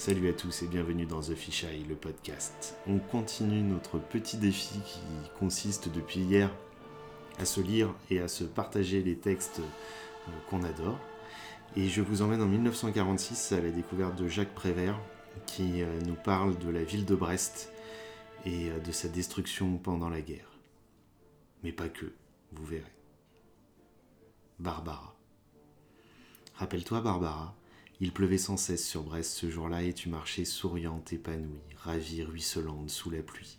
Salut à tous et bienvenue dans The Fish Eye, le podcast. On continue notre petit défi qui consiste depuis hier à se lire et à se partager les textes euh, qu'on adore. Et je vous emmène en 1946 à la découverte de Jacques Prévert qui euh, nous parle de la ville de Brest et euh, de sa destruction pendant la guerre. Mais pas que, vous verrez. Barbara. Rappelle-toi Barbara, il pleuvait sans cesse sur Brest ce jour-là et tu marchais souriante, épanouie, ravie, ruisselante sous la pluie.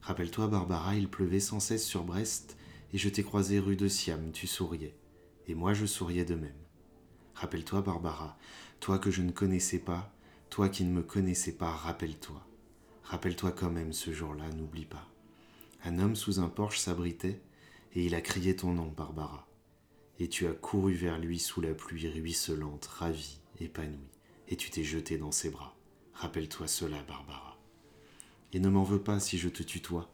Rappelle-toi, Barbara, il pleuvait sans cesse sur Brest et je t'ai croisé rue de Siam, tu souriais. Et moi je souriais de même. Rappelle-toi, Barbara, toi que je ne connaissais pas, toi qui ne me connaissais pas, rappelle-toi. Rappelle-toi quand même ce jour-là, n'oublie pas. Un homme sous un porche s'abritait et il a crié ton nom, Barbara. Et tu as couru vers lui sous la pluie ruisselante, ravie, épanoui, et tu t'es jeté dans ses bras. Rappelle-toi cela, Barbara. Et ne m'en veux pas si je te tutoie.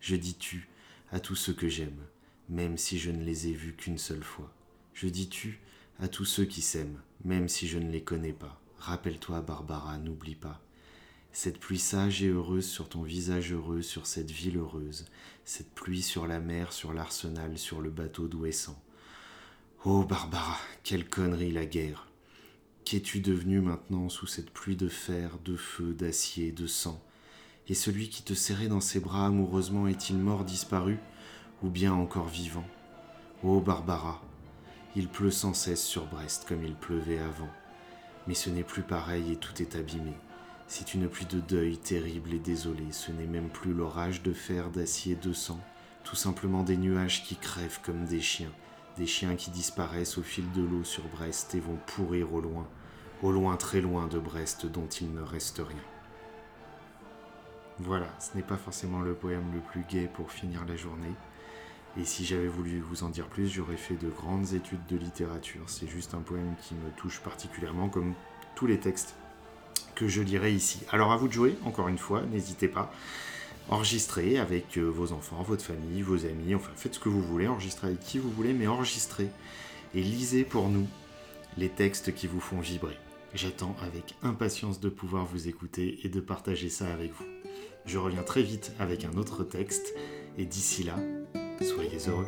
Je dis tu à tous ceux que j'aime, même si je ne les ai vus qu'une seule fois. Je dis tu à tous ceux qui s'aiment, même si je ne les connais pas. Rappelle-toi, Barbara, n'oublie pas. Cette pluie sage et heureuse sur ton visage heureux, sur cette ville heureuse, cette pluie sur la mer, sur l'arsenal, sur le bateau d'Ouessant. Oh, Barbara, quelle connerie la guerre! Qu'es-tu devenu maintenant sous cette pluie de fer, de feu, d'acier, de sang? Et celui qui te serrait dans ses bras amoureusement est-il mort, disparu, ou bien encore vivant? Ô Barbara, il pleut sans cesse sur Brest comme il pleuvait avant. Mais ce n'est plus pareil et tout est abîmé. C'est une pluie de deuil terrible et désolée. Ce n'est même plus l'orage de fer, d'acier, de sang, tout simplement des nuages qui crèvent comme des chiens, des chiens qui disparaissent au fil de l'eau sur Brest et vont pourrir au loin, au loin très loin de Brest dont il ne reste rien. Voilà, ce n'est pas forcément le poème le plus gai pour finir la journée. Et si j'avais voulu vous en dire plus, j'aurais fait de grandes études de littérature. C'est juste un poème qui me touche particulièrement, comme tous les textes que je lirai ici. Alors à vous de jouer, encore une fois, n'hésitez pas. Enregistrez avec euh, vos enfants, votre famille, vos amis, enfin faites ce que vous voulez, enregistrez avec qui vous voulez, mais enregistrez et lisez pour nous les textes qui vous font vibrer. J'attends avec impatience de pouvoir vous écouter et de partager ça avec vous. Je reviens très vite avec un autre texte et d'ici là, soyez heureux.